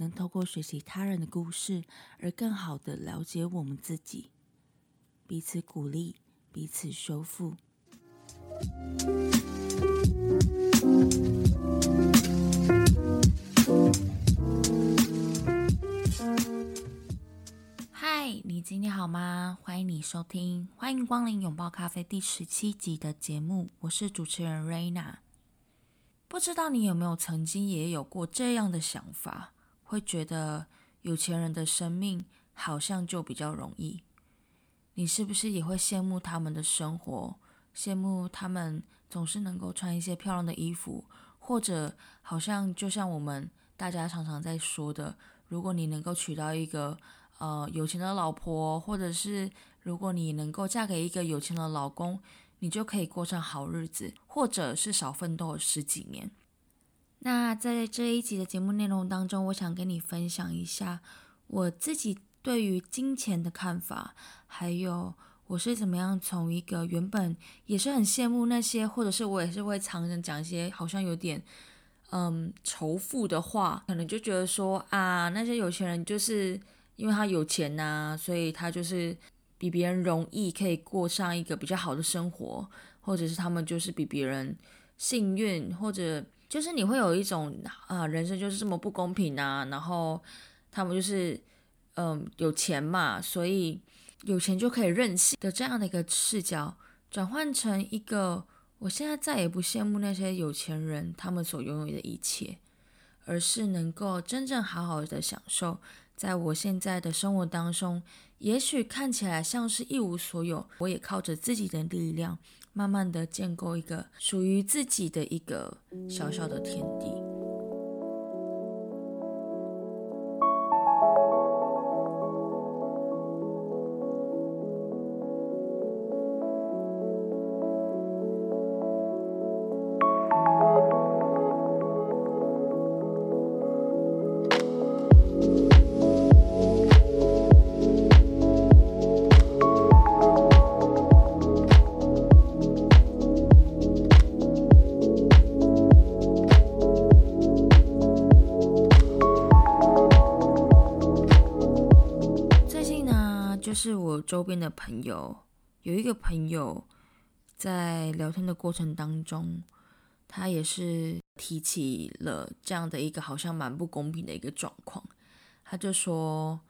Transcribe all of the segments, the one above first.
能透过学习他人的故事，而更好的了解我们自己，彼此鼓励，彼此修复。嗨，你今天好吗？欢迎你收听，欢迎光临拥抱咖啡第十七集的节目，我是主持人瑞娜。不知道你有没有曾经也有过这样的想法，会觉得有钱人的生命好像就比较容易？你是不是也会羡慕他们的生活，羡慕他们总是能够穿一些漂亮的衣服，或者好像就像我们大家常常在说的，如果你能够娶到一个呃有钱的老婆，或者是如果你能够嫁给一个有钱的老公，你就可以过上好日子，或者是少奋斗十几年。那在这一集的节目内容当中，我想跟你分享一下我自己对于金钱的看法，还有我是怎么样从一个原本也是很羡慕那些，或者是我也是会常常讲一些好像有点嗯仇富的话，可能就觉得说啊，那些有钱人就是因为他有钱呐，所以他就是比别人容易可以过上一个比较好的生活，或者是他们就是比别人幸运，或者就是你会有一种啊，人生就是这么不公平啊，然后他们就是嗯有钱嘛，所以有钱就可以任性的这样的一个视角，转换成一个我现在再也不羡慕那些有钱人他们所拥有的一切，而是能够真正好好的享受。在我现在的生活当中，也许看起来像是一无所有，我也靠着自己的力量，慢慢的建构一个属于自己的一个小小的天地。周边的朋友，有一个朋友在聊天的过程当中，他也是提起了这样的一个好像蛮不公平的一个状况。他就说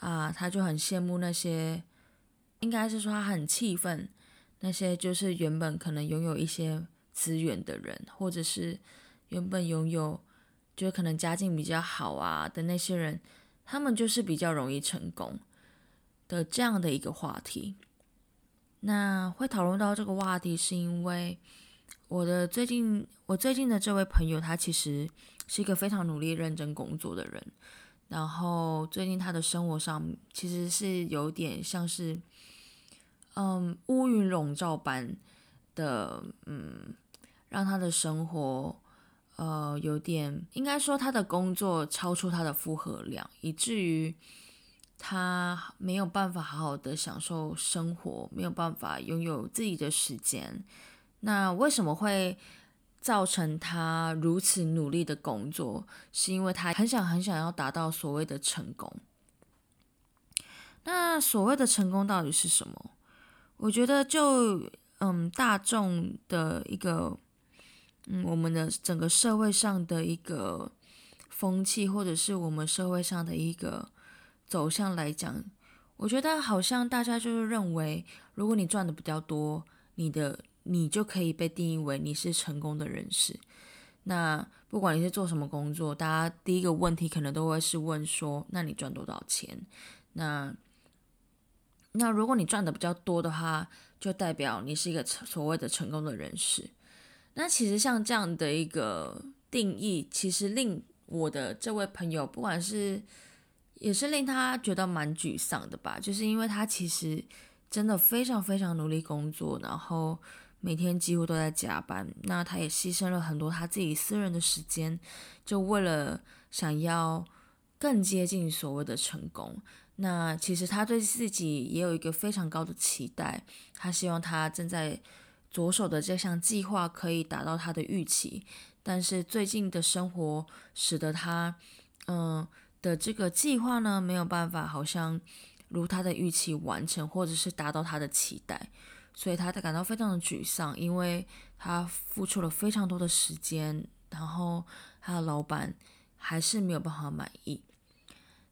啊，他就很羡慕那些，应该是说他很气愤那些就是原本可能拥有一些资源的人，或者是原本拥有就可能家境比较好啊的那些人，他们就是比较容易成功。的这样的一个话题，那会讨论到这个话题，是因为我的最近，我最近的这位朋友，他其实是一个非常努力、认真工作的人。然后最近他的生活上，其实是有点像是，嗯，乌云笼罩般的，嗯，让他的生活，呃，有点应该说他的工作超出他的负荷量，以至于。他没有办法好好的享受生活，没有办法拥有自己的时间。那为什么会造成他如此努力的工作？是因为他很想很想要达到所谓的成功。那所谓的成功到底是什么？我觉得就嗯，大众的一个嗯，我们的整个社会上的一个风气，或者是我们社会上的一个。走向来讲，我觉得好像大家就是认为，如果你赚的比较多，你的你就可以被定义为你是成功的人士。那不管你是做什么工作，大家第一个问题可能都会是问说：那你赚多少钱？那那如果你赚的比较多的话，就代表你是一个所谓的成功的人士。那其实像这样的一个定义，其实令我的这位朋友，不管是也是令他觉得蛮沮丧的吧，就是因为他其实真的非常非常努力工作，然后每天几乎都在加班。那他也牺牲了很多他自己私人的时间，就为了想要更接近所谓的成功。那其实他对自己也有一个非常高的期待，他希望他正在着手的这项计划可以达到他的预期。但是最近的生活使得他，嗯的这个计划呢没有办法，好像如他的预期完成，或者是达到他的期待，所以他感到非常的沮丧，因为他付出了非常多的时间，然后他的老板还是没有办法满意。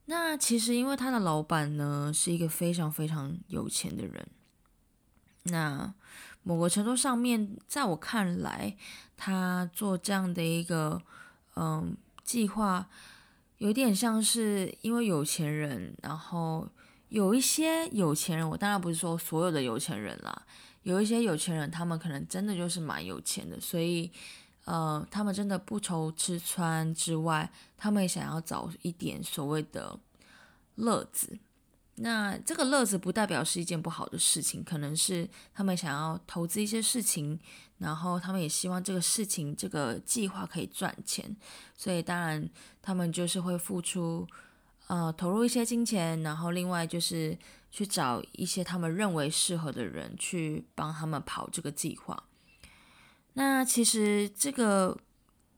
那其实因为他的老板呢是一个非常非常有钱的人，那某个程度上面，在我看来。他做这样的一个嗯计划，有点像是因为有钱人，然后有一些有钱人，我当然不是说所有的有钱人啦，有一些有钱人，他们可能真的就是蛮有钱的，所以呃，他们真的不愁吃穿之外，他们也想要找一点所谓的乐子。那这个乐子不代表是一件不好的事情，可能是他们想要投资一些事情。然后他们也希望这个事情、这个计划可以赚钱，所以当然他们就是会付出，呃，投入一些金钱，然后另外就是去找一些他们认为适合的人去帮他们跑这个计划。那其实这个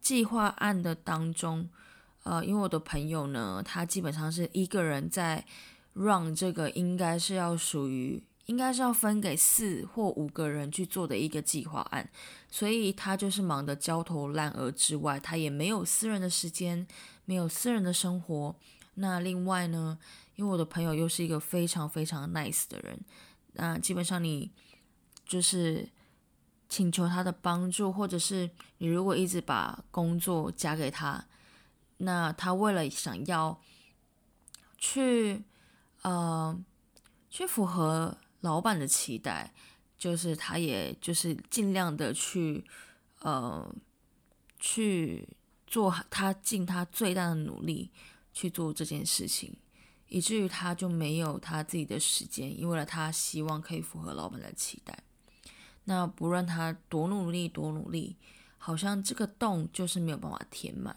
计划案的当中，呃，因为我的朋友呢，他基本上是一个人在 run 这个，应该是要属于。应该是要分给四或五个人去做的一个计划案，所以他就是忙得焦头烂额之外，他也没有私人的时间，没有私人的生活。那另外呢，因为我的朋友又是一个非常非常 nice 的人，那基本上你就是请求他的帮助，或者是你如果一直把工作加给他，那他为了想要去呃去符合。老板的期待，就是他也就是尽量的去，呃，去做他尽他最大的努力去做这件事情，以至于他就没有他自己的时间，因为了他希望可以符合老板的期待。那不论他多努力多努力，好像这个洞就是没有办法填满。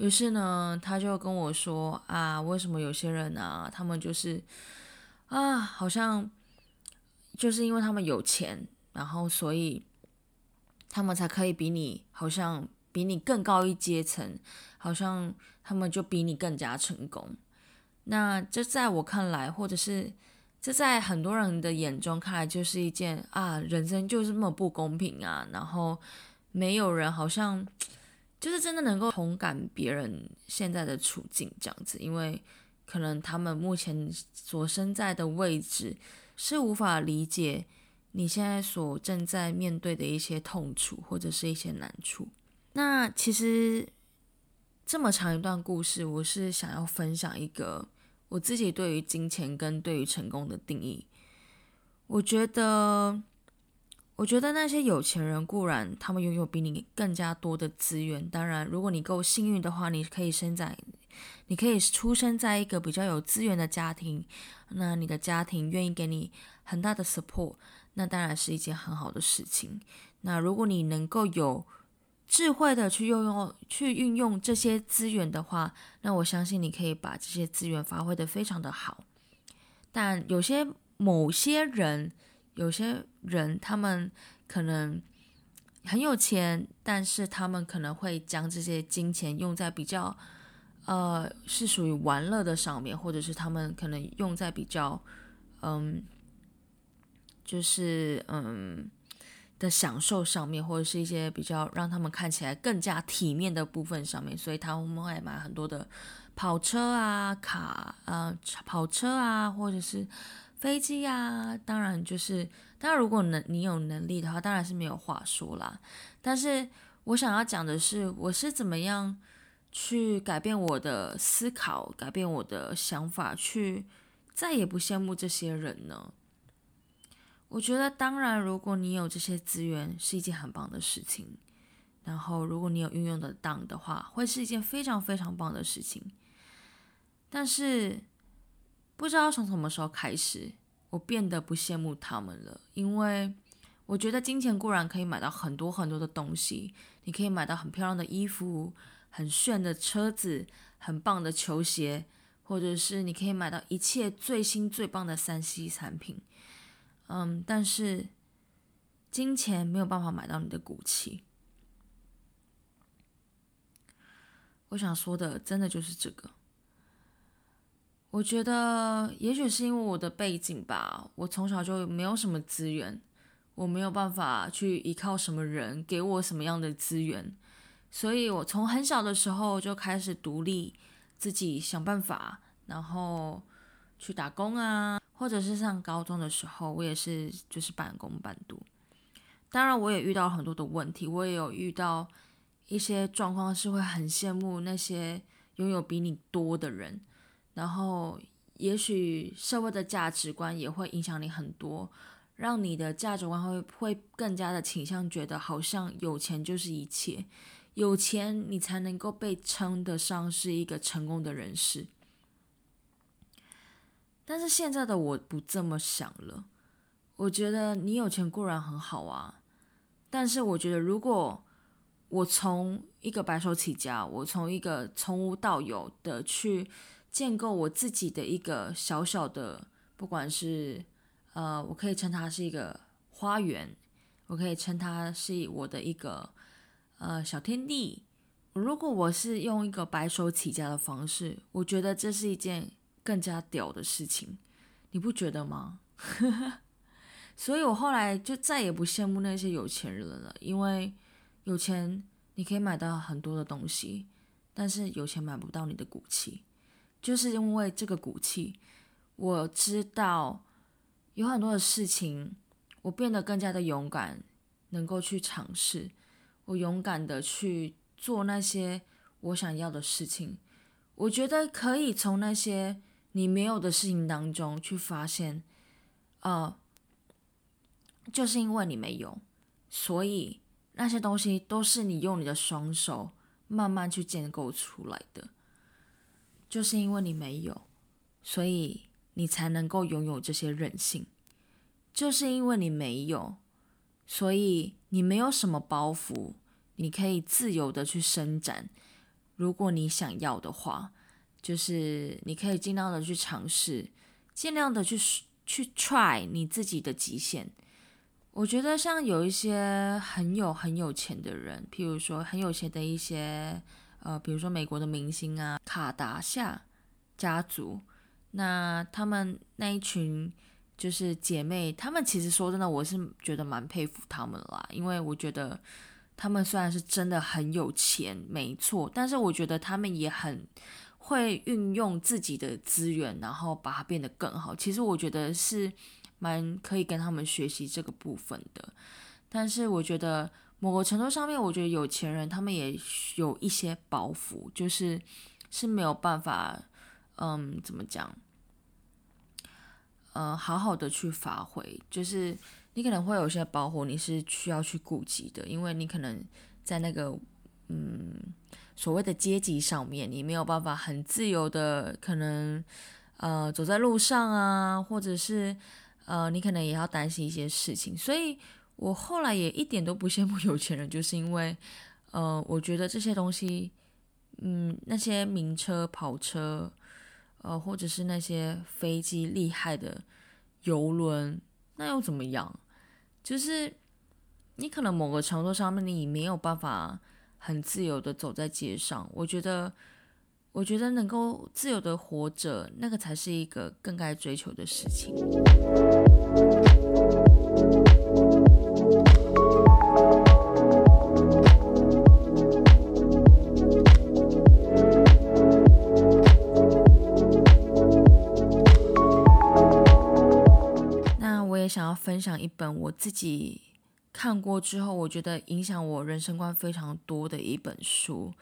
于是呢，他就跟我说啊，为什么有些人啊，他们就是啊，好像。就是因为他们有钱，然后所以他们才可以比你好像比你更高一阶层，好像他们就比你更加成功。那这在我看来，或者是这在很多人的眼中看来，就是一件啊，人生就是这么不公平啊。然后没有人好像就是真的能够同感别人现在的处境这样子，因为可能他们目前所身在的位置。是无法理解你现在所正在面对的一些痛楚或者是一些难处。那其实这么长一段故事，我是想要分享一个我自己对于金钱跟对于成功的定义。我觉得，我觉得那些有钱人固然他们拥有比你更加多的资源，当然，如果你够幸运的话，你可以生在。你可以出生在一个比较有资源的家庭，那你的家庭愿意给你很大的 support，那当然是一件很好的事情。那如果你能够有智慧的去运用、去运用这些资源的话，那我相信你可以把这些资源发挥的非常的好。但有些某些人，有些人他们可能很有钱，但是他们可能会将这些金钱用在比较。呃，是属于玩乐的上面，或者是他们可能用在比较，嗯，就是嗯的享受上面，或者是一些比较让他们看起来更加体面的部分上面，所以他们会买很多的跑车啊、卡啊、跑车啊，或者是飞机啊。当然，就是当然，如果能你有能力的话，当然是没有话说啦。但是我想要讲的是，我是怎么样。去改变我的思考，改变我的想法，去再也不羡慕这些人呢？我觉得，当然，如果你有这些资源，是一件很棒的事情。然后，如果你有运用得当的话，会是一件非常非常棒的事情。但是，不知道从什么时候开始，我变得不羡慕他们了。因为我觉得金钱固然可以买到很多很多的东西，你可以买到很漂亮的衣服、很炫的车子、很棒的球鞋，或者是你可以买到一切最新最棒的三 C 产品。嗯，但是金钱没有办法买到你的骨气。我想说的，真的就是这个。我觉得，也许是因为我的背景吧，我从小就没有什么资源，我没有办法去依靠什么人给我什么样的资源，所以我从很小的时候就开始独立，自己想办法，然后去打工啊，或者是上高中的时候，我也是就是半工半读。当然，我也遇到很多的问题，我也有遇到。一些状况是会很羡慕那些拥有比你多的人，然后也许社会的价值观也会影响你很多，让你的价值观会会更加的倾向觉得好像有钱就是一切，有钱你才能够被称得上是一个成功的人士。但是现在的我不这么想了，我觉得你有钱固然很好啊，但是我觉得如果我从一个白手起家，我从一个从无到有的去建构我自己的一个小小的，不管是呃，我可以称它是一个花园，我可以称它是我的一个呃小天地。如果我是用一个白手起家的方式，我觉得这是一件更加屌的事情，你不觉得吗？所以我后来就再也不羡慕那些有钱人了，因为。有钱你可以买到很多的东西，但是有钱买不到你的骨气。就是因为这个骨气，我知道有很多的事情，我变得更加的勇敢，能够去尝试。我勇敢的去做那些我想要的事情。我觉得可以从那些你没有的事情当中去发现，呃，就是因为你没有，所以。那些东西都是你用你的双手慢慢去建构出来的，就是因为你没有，所以你才能够拥有这些韧性；就是因为你没有，所以你没有什么包袱，你可以自由的去伸展。如果你想要的话，就是你可以尽量的去尝试，尽量的去去 try 你自己的极限。我觉得像有一些很有很有钱的人，譬如说很有钱的一些呃，比如说美国的明星啊，卡达夏家族，那他们那一群就是姐妹，他们其实说真的，我是觉得蛮佩服他们啦，因为我觉得他们虽然是真的很有钱，没错，但是我觉得他们也很会运用自己的资源，然后把它变得更好。其实我觉得是。蛮可以跟他们学习这个部分的，但是我觉得某个程度上面，我觉得有钱人他们也有一些包袱，就是是没有办法，嗯，怎么讲，呃，好好的去发挥，就是你可能会有些包袱，你是需要去顾及的，因为你可能在那个嗯所谓的阶级上面，你没有办法很自由的，可能呃走在路上啊，或者是。呃，你可能也要担心一些事情，所以我后来也一点都不羡慕有钱人，就是因为，呃，我觉得这些东西，嗯，那些名车、跑车，呃，或者是那些飞机厉害的游轮，那又怎么样？就是你可能某个程度上面，你没有办法很自由的走在街上，我觉得。我觉得能够自由的活着，那个才是一个更该追求的事情。也想要分享一本我自己看过之后，我觉得影响我人生观非常多的一本书。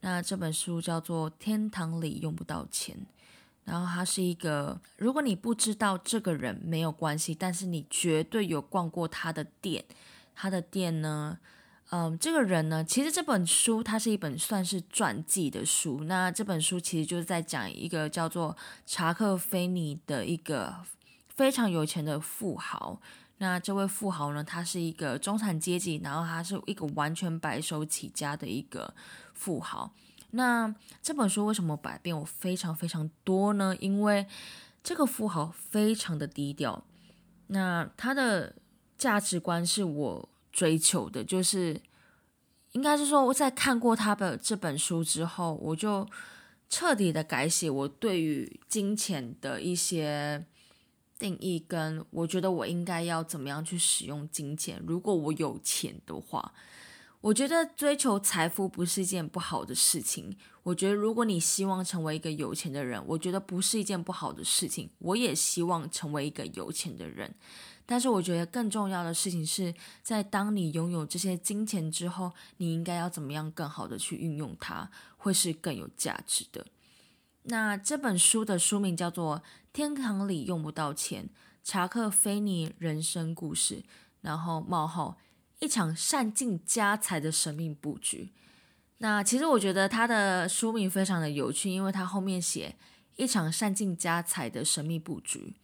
那这本书叫做《天堂里用不到钱》，然后他是一个，如果你不知道这个人没有关系，但是你绝对有逛过他的店，他的店呢，嗯，这个人呢，其实这本书它是一本算是传记的书。那这本书其实就是在讲一个叫做查克·菲尼的一个非常有钱的富豪。那这位富豪呢，他是一个中产阶级，然后他是一个完全白手起家的一个富豪。那这本书为什么改变我非常非常多呢？因为这个富豪非常的低调，那他的价值观是我追求的，就是应该是说我在看过他的这本书之后，我就彻底的改写我对于金钱的一些定义，跟我觉得我应该要怎么样去使用金钱。如果我有钱的话。我觉得追求财富不是一件不好的事情。我觉得如果你希望成为一个有钱的人，我觉得不是一件不好的事情。我也希望成为一个有钱的人，但是我觉得更重要的事情是在当你拥有这些金钱之后，你应该要怎么样更好的去运用它，会是更有价值的。那这本书的书名叫做《天堂里用不到钱：查克·菲尼人生故事》，然后冒号。一场善尽家财的神秘布局。那其实我觉得他的书名非常的有趣，因为他后面写一场善尽家财的神秘布局。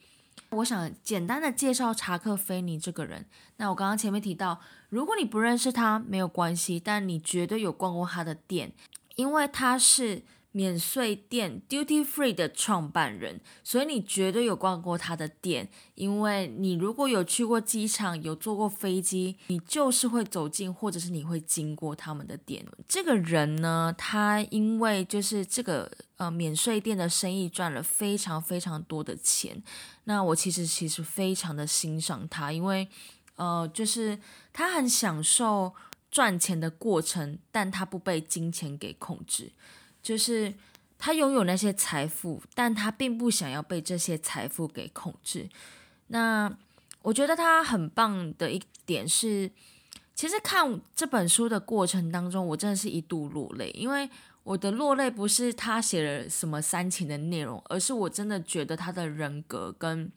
我想简单的介绍查克·菲尼这个人。那我刚刚前面提到，如果你不认识他没有关系，但你绝对有逛过他的店，因为他是。免税店 Duty Free 的创办人，所以你绝对有逛过他的店，因为你如果有去过机场，有坐过飞机，你就是会走进，或者是你会经过他们的店。这个人呢，他因为就是这个呃免税店的生意赚了非常非常多的钱，那我其实其实非常的欣赏他，因为呃就是他很享受赚钱的过程，但他不被金钱给控制。就是他拥有那些财富，但他并不想要被这些财富给控制。那我觉得他很棒的一点是，其实看这本书的过程当中，我真的是一度落泪。因为我的落泪不是他写了什么煽情的内容，而是我真的觉得他的人格跟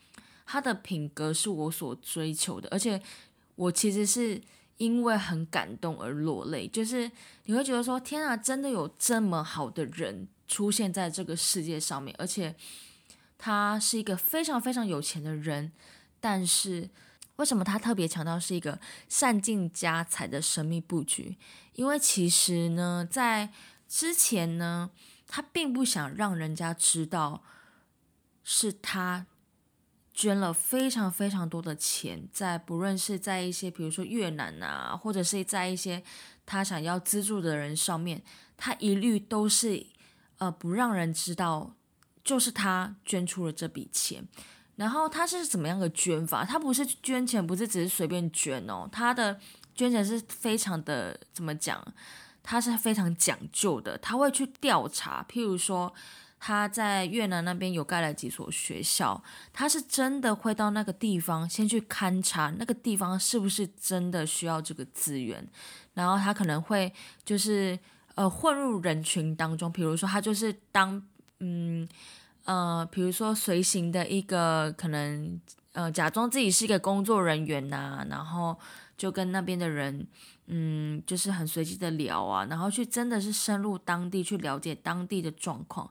他的品格是我所追求的，而且我其实是。因为很感动而落泪，就是你会觉得说：“天啊，真的有这么好的人出现在这个世界上面，而且他是一个非常非常有钱的人。但是为什么他特别强调是一个善尽家财的神秘布局？因为其实呢，在之前呢，他并不想让人家知道是他。”捐了非常非常多的钱，在不论是在一些比如说越南啊，或者是在一些他想要资助的人上面，他一律都是呃不让人知道，就是他捐出了这笔钱。然后他是怎么样的捐法？他不是捐钱，不是只是随便捐哦，他的捐钱是非常的怎么讲？他是非常讲究的，他会去调查，譬如说。他在越南那边有盖了几所学校，他是真的会到那个地方先去勘察那个地方是不是真的需要这个资源，然后他可能会就是呃混入人群当中，比如说他就是当嗯呃，比如说随行的一个可能呃假装自己是一个工作人员呐，然后就跟那边的人嗯就是很随机的聊啊，然后去真的是深入当地去了解当地的状况。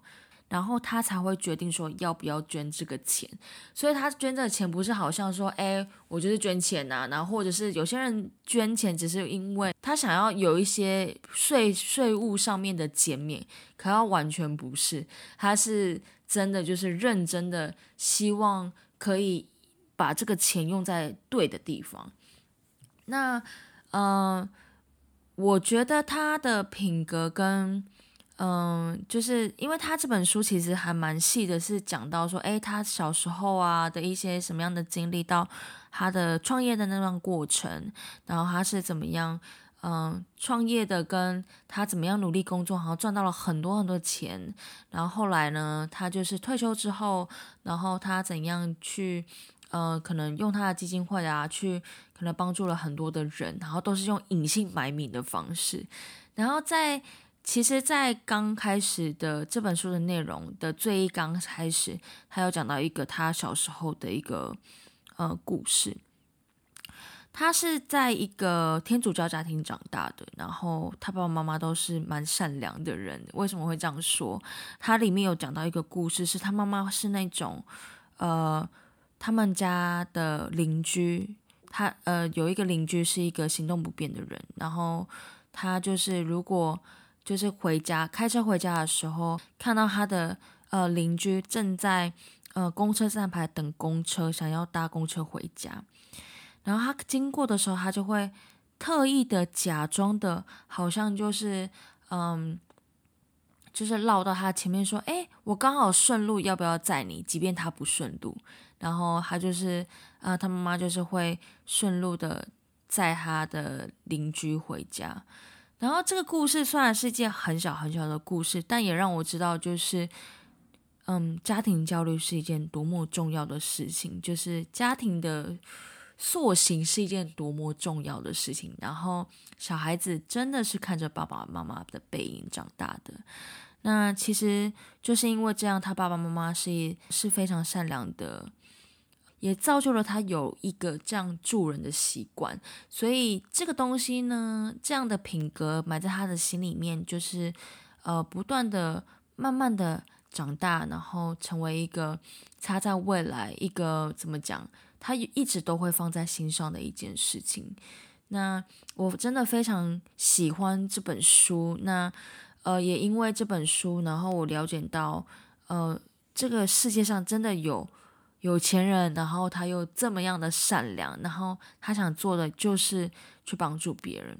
然后他才会决定说要不要捐这个钱，所以他捐这个钱不是好像说，哎，我就是捐钱呐，然后或者是有些人捐钱只是因为他想要有一些税税务上面的减免，可要完全不是，他是真的就是认真的希望可以把这个钱用在对的地方。那，嗯，我觉得他的品格跟。嗯，就是因为他这本书其实还蛮细的，是讲到说，哎，他小时候啊的一些什么样的经历，到他的创业的那段过程，然后他是怎么样，嗯，创业的，跟他怎么样努力工作，好像赚到了很多很多钱，然后后来呢，他就是退休之后，然后他怎样去，呃，可能用他的基金会啊，去可能帮助了很多的人，然后都是用隐姓埋名的方式，然后在。其实，在刚开始的这本书的内容的最一刚开始，他有讲到一个他小时候的一个呃故事。他是在一个天主教家庭长大的，然后他爸爸妈妈都是蛮善良的人。为什么会这样说？他里面有讲到一个故事，是他妈妈是那种呃，他们家的邻居，他呃有一个邻居是一个行动不便的人，然后他就是如果就是回家开车回家的时候，看到他的呃邻居正在呃公车站牌等公车，想要搭公车回家。然后他经过的时候，他就会特意的假装的，好像就是嗯，就是绕到他前面说：“哎，我刚好顺路，要不要载你？”即便他不顺路，然后他就是啊，他妈妈就是会顺路的载他的邻居回家。然后这个故事虽然是一件很小很小的故事，但也让我知道，就是嗯，家庭焦虑是一件多么重要的事情，就是家庭的。塑形是一件多么重要的事情，然后小孩子真的是看着爸爸妈妈的背影长大的。那其实就是因为这样，他爸爸妈妈是是非常善良的，也造就了他有一个这样助人的习惯。所以这个东西呢，这样的品格埋在他的心里面，就是呃，不断的、慢慢的长大，然后成为一个他在未来一个怎么讲？他一直都会放在心上的一件事情。那我真的非常喜欢这本书。那呃，也因为这本书，然后我了解到，呃，这个世界上真的有有钱人，然后他又这么样的善良，然后他想做的就是去帮助别人。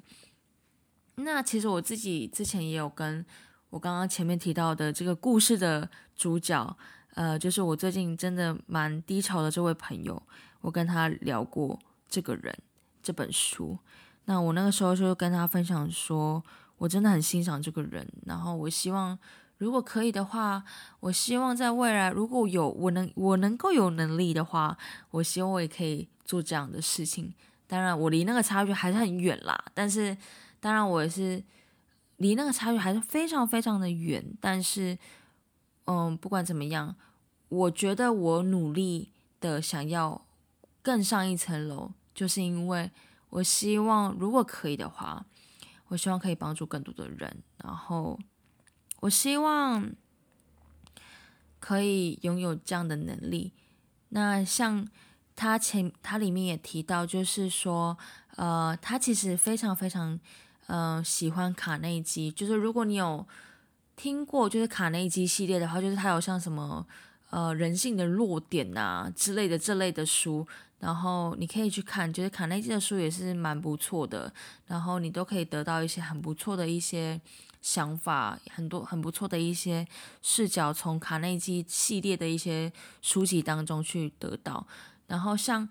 那其实我自己之前也有跟我刚刚前面提到的这个故事的主角，呃，就是我最近真的蛮低潮的这位朋友。我跟他聊过这个人这本书，那我那个时候就跟他分享说，我真的很欣赏这个人，然后我希望如果可以的话，我希望在未来如果有我能我能够有能力的话，我希望我也可以做这样的事情。当然，我离那个差距还是很远啦，但是当然我也是离那个差距还是非常非常的远。但是，嗯，不管怎么样，我觉得我努力的想要。更上一层楼，就是因为我希望，如果可以的话，我希望可以帮助更多的人。然后，我希望可以拥有这样的能力。那像他前，他里面也提到，就是说，呃，他其实非常非常，呃，喜欢卡内基。就是如果你有听过，就是卡内基系列的话，就是他有像什么，呃，人性的弱点啊之类的这类的书。然后你可以去看，就是卡内基的书也是蛮不错的，然后你都可以得到一些很不错的一些想法，很多很不错的一些视角，从卡内基系列的一些书籍当中去得到。然后像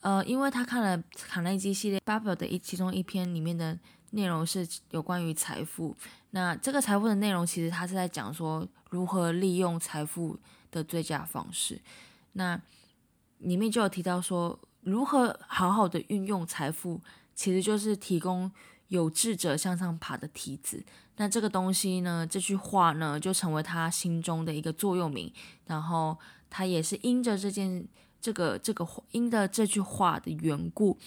呃，因为他看了卡内基系列《Bubble》的一其中一篇里面的内容是有关于财富，那这个财富的内容其实他是在讲说如何利用财富的最佳方式，那。里面就有提到说，如何好好的运用财富，其实就是提供有志者向上爬的梯子。那这个东西呢，这句话呢，就成为他心中的一个座右铭。然后他也是因着这件、这个、这个因的这句话的缘故，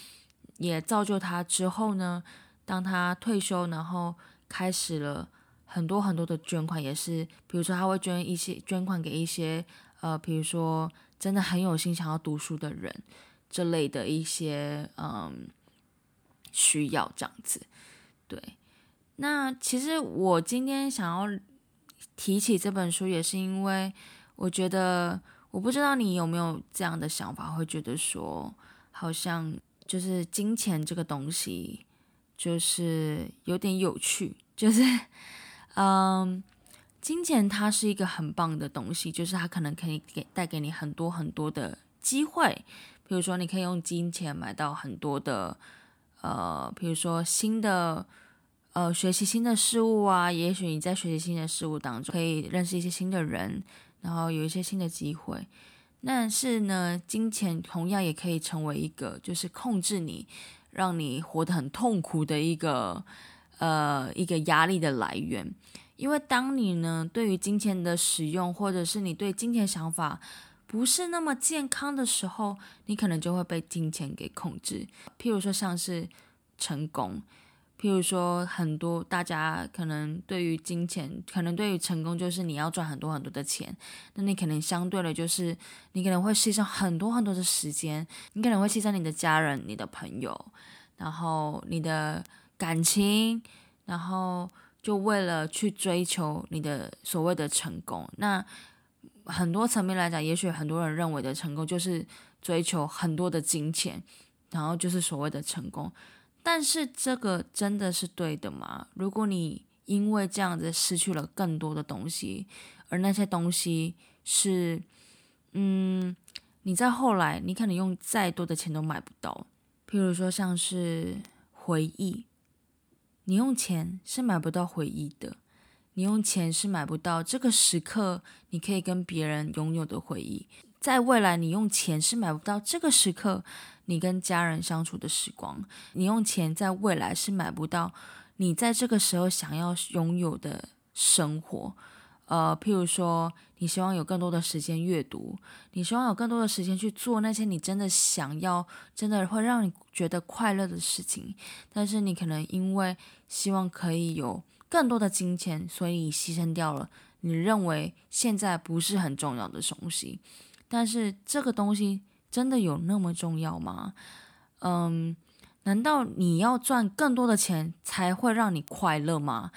也造就他之后呢，当他退休，然后开始了很多很多的捐款，也是比如说他会捐一些捐款给一些呃，比如说。真的很有心想要读书的人，这类的一些嗯需要这样子，对。那其实我今天想要提起这本书，也是因为我觉得，我不知道你有没有这样的想法，会觉得说，好像就是金钱这个东西，就是有点有趣，就是嗯。金钱它是一个很棒的东西，就是它可能可以给带给你很多很多的机会，比如说你可以用金钱买到很多的，呃，比如说新的，呃，学习新的事物啊，也许你在学习新的事物当中可以认识一些新的人，然后有一些新的机会。但是呢，金钱同样也可以成为一个就是控制你，让你活得很痛苦的一个。呃一个压力的来源。因为当你呢对于金钱的使用，或者是你对金钱想法不是那么健康的时候，你可能就会被金钱给控制。譬如说像是成功。譬如说，很多大家可能对于金钱，可能对于成功，就是你要赚很多很多的钱。那你可能相对的，就是你可能会牺牲很多很多的时间，你可能会牺牲你的家人、你的朋友，然后你的感情，然后就为了去追求你的所谓的成功。那很多层面来讲，也许很多人认为的成功，就是追求很多的金钱，然后就是所谓的成功。但是这个真的是对的吗？如果你因为这样子失去了更多的东西，而那些东西是，嗯，你在后来你可能用再多的钱都买不到。譬如说像是回忆，你用钱是买不到回忆的，你用钱是买不到这个时刻你可以跟别人拥有的回忆。在未来，你用钱是买不到这个时刻。你跟家人相处的时光，你用钱在未来是买不到你在这个时候想要拥有的生活。呃，譬如说，你希望有更多的时间阅读，你希望有更多的时间去做那些你真的想要、真的会让你觉得快乐的事情。但是你可能因为希望可以有更多的金钱，所以牺牲掉了你认为现在不是很重要的东西。但是这个东西。真的有那么重要吗？嗯，难道你要赚更多的钱才会让你快乐吗？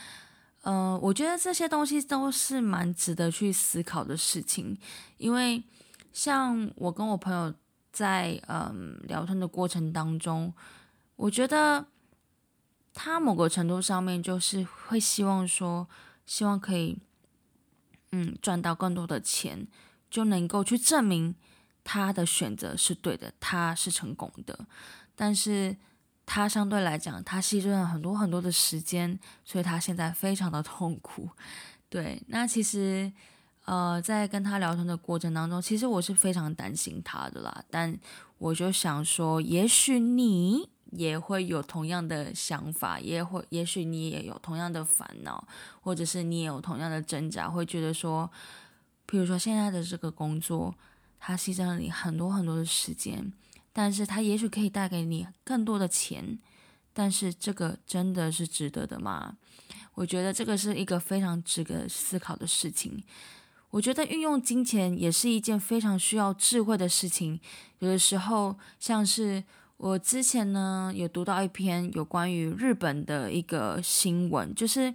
呃，我觉得这些东西都是蛮值得去思考的事情，因为像我跟我朋友在嗯聊天的过程当中，我觉得他某个程度上面就是会希望说，希望可以嗯赚到更多的钱，就能够去证明。他的选择是对的，他是成功的，但是他相对来讲，他牺牲了很多很多的时间，所以他现在非常的痛苦。对，那其实，呃，在跟他聊天的过程当中，其实我是非常担心他的啦。但我就想说，也许你也会有同样的想法，也会，也许你也有同样的烦恼，或者是你也有同样的挣扎，会觉得说，比如说现在的这个工作。他牺牲了你很多很多的时间，但是他也许可以带给你更多的钱，但是这个真的是值得的吗？我觉得这个是一个非常值得思考的事情。我觉得运用金钱也是一件非常需要智慧的事情。有的时候，像是我之前呢有读到一篇有关于日本的一个新闻，就是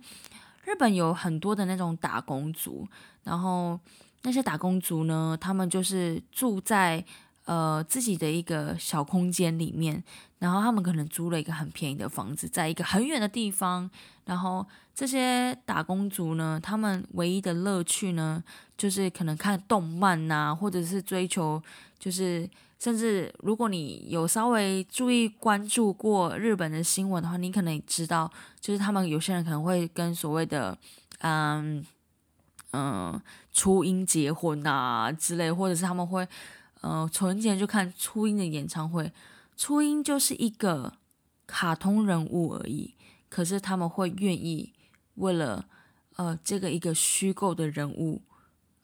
日本有很多的那种打工族，然后。那些打工族呢？他们就是住在呃自己的一个小空间里面，然后他们可能租了一个很便宜的房子，在一个很远的地方。然后这些打工族呢，他们唯一的乐趣呢，就是可能看动漫呐，或者是追求，就是甚至如果你有稍微注意关注过日本的新闻的话，你可能也知道，就是他们有些人可能会跟所谓的嗯。嗯，初音结婚啊之类，或者是他们会，呃，从前就看初音的演唱会。初音就是一个卡通人物而已，可是他们会愿意为了呃这个一个虚构的人物，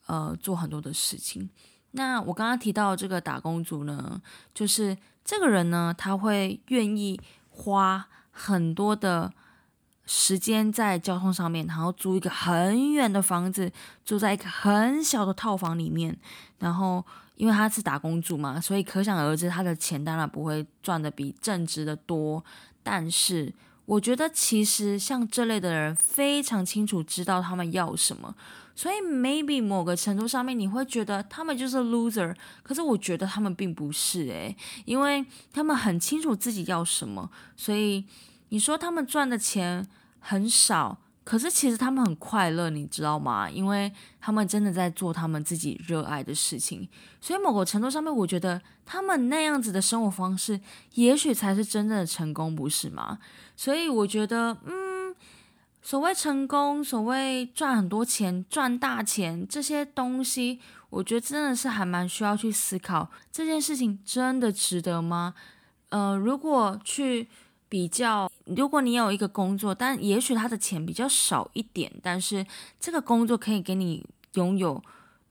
呃做很多的事情。那我刚刚提到这个打工族呢，就是这个人呢，他会愿意花很多的。时间在交通上面，然后租一个很远的房子，住在一个很小的套房里面。然后，因为他是打工族嘛，所以可想而知，他的钱当然不会赚的比正职的多。但是，我觉得其实像这类的人，非常清楚知道他们要什么。所以，maybe 某个程度上面，你会觉得他们就是 loser。可是，我觉得他们并不是诶，因为他们很清楚自己要什么，所以。你说他们赚的钱很少，可是其实他们很快乐，你知道吗？因为他们真的在做他们自己热爱的事情，所以某个程度上面，我觉得他们那样子的生活方式，也许才是真正的成功，不是吗？所以我觉得，嗯，所谓成功，所谓赚很多钱、赚大钱这些东西，我觉得真的是还蛮需要去思考这件事情真的值得吗？呃，如果去。比较，如果你有一个工作，但也许他的钱比较少一点，但是这个工作可以给你拥有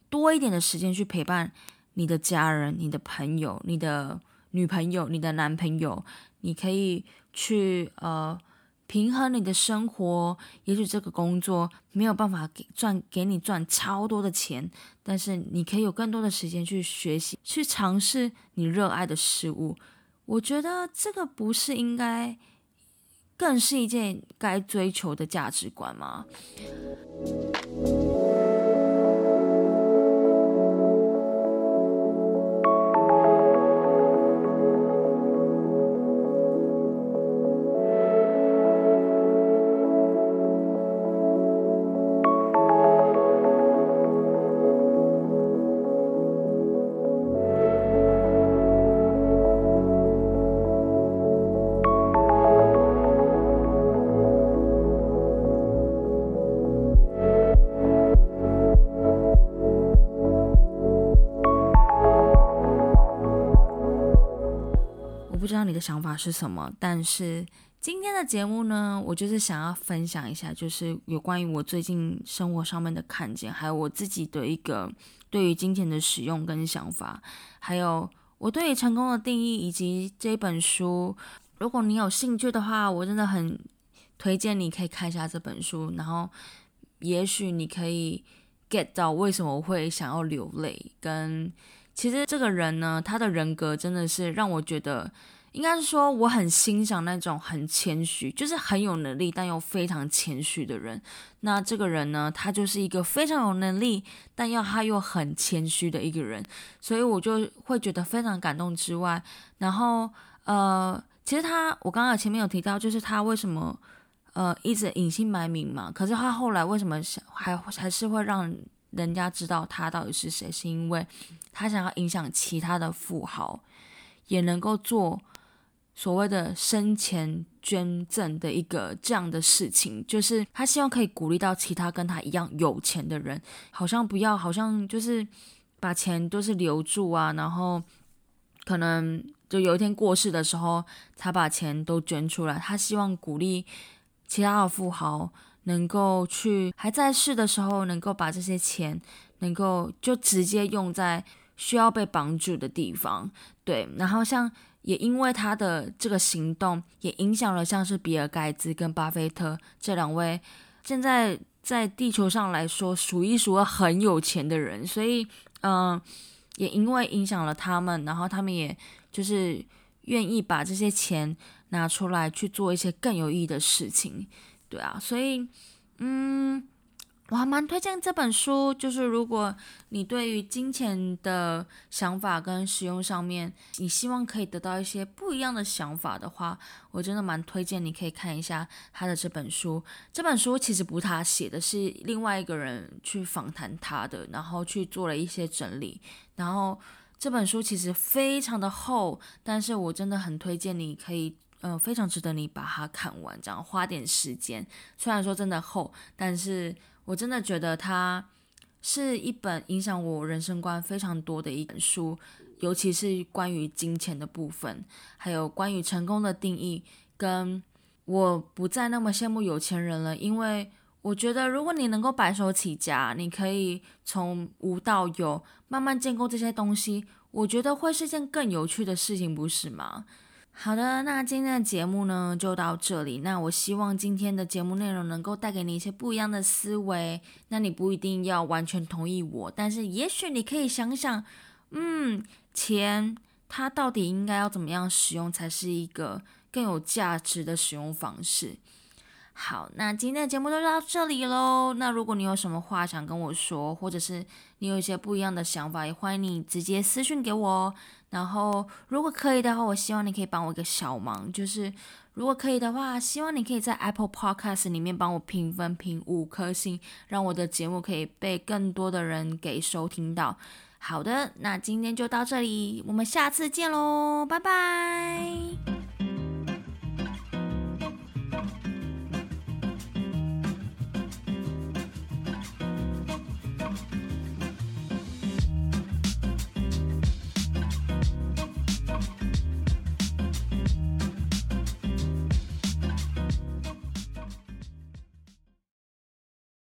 多一点的时间去陪伴你的家人、你的朋友、你的女朋友、你的男朋友，你可以去呃平衡你的生活。也许这个工作没有办法给赚给你赚超多的钱，但是你可以有更多的时间去学习、去尝试你热爱的事物。我觉得这个不是应该，更是一件该追求的价值观吗？的想法是什么，但是今天的节目呢，我就是想要分享一下，就是有关于我最近生活上面的看见，还有我自己的一个对于金钱的使用跟想法，还有我对于成功的定义，以及这本书。如果你有兴趣的话，我真的很推荐你可以看一下这本书，然后也许你可以 get 到为什么我会想要流泪。跟其实这个人呢，他的人格真的是让我觉得。应该是说，我很欣赏那种很谦虚，就是很有能力但又非常谦虚的人。那这个人呢，他就是一个非常有能力，但要他又很谦虚的一个人。所以我就会觉得非常感动之外，然后呃，其实他我刚刚前面有提到，就是他为什么呃一直隐姓埋名嘛？可是他后来为什么想还还是会让人家知道他到底是谁？是因为他想要影响其他的富豪，也能够做。所谓的生前捐赠的一个这样的事情，就是他希望可以鼓励到其他跟他一样有钱的人，好像不要，好像就是把钱都是留住啊，然后可能就有一天过世的时候，才把钱都捐出来。他希望鼓励其他的富豪能够去还在世的时候，能够把这些钱能够就直接用在需要被帮助的地方。对，然后像。也因为他的这个行动，也影响了像是比尔盖茨跟巴菲特这两位现在在地球上来说数一数二很有钱的人，所以嗯，也因为影响了他们，然后他们也就是愿意把这些钱拿出来去做一些更有意义的事情，对啊，所以嗯。我还蛮推荐这本书，就是如果你对于金钱的想法跟使用上面，你希望可以得到一些不一样的想法的话，我真的蛮推荐你可以看一下他的这本书。这本书其实不是他写的，是另外一个人去访谈他的，然后去做了一些整理。然后这本书其实非常的厚，但是我真的很推荐你可以，嗯，非常值得你把它看完，这样花点时间。虽然说真的厚，但是。我真的觉得它是一本影响我人生观非常多的一本书，尤其是关于金钱的部分，还有关于成功的定义。跟我不再那么羡慕有钱人了，因为我觉得如果你能够白手起家，你可以从无到有，慢慢建构这些东西，我觉得会是件更有趣的事情，不是吗？好的，那今天的节目呢就到这里。那我希望今天的节目内容能够带给你一些不一样的思维。那你不一定要完全同意我，但是也许你可以想想，嗯，钱它到底应该要怎么样使用才是一个更有价值的使用方式。好，那今天的节目就到这里喽。那如果你有什么话想跟我说，或者是你有一些不一样的想法，也欢迎你直接私信给我哦。然后，如果可以的话，我希望你可以帮我一个小忙，就是如果可以的话，希望你可以在 Apple Podcast 里面帮我评分评五颗星，让我的节目可以被更多的人给收听到。好的，那今天就到这里，我们下次见喽，拜拜。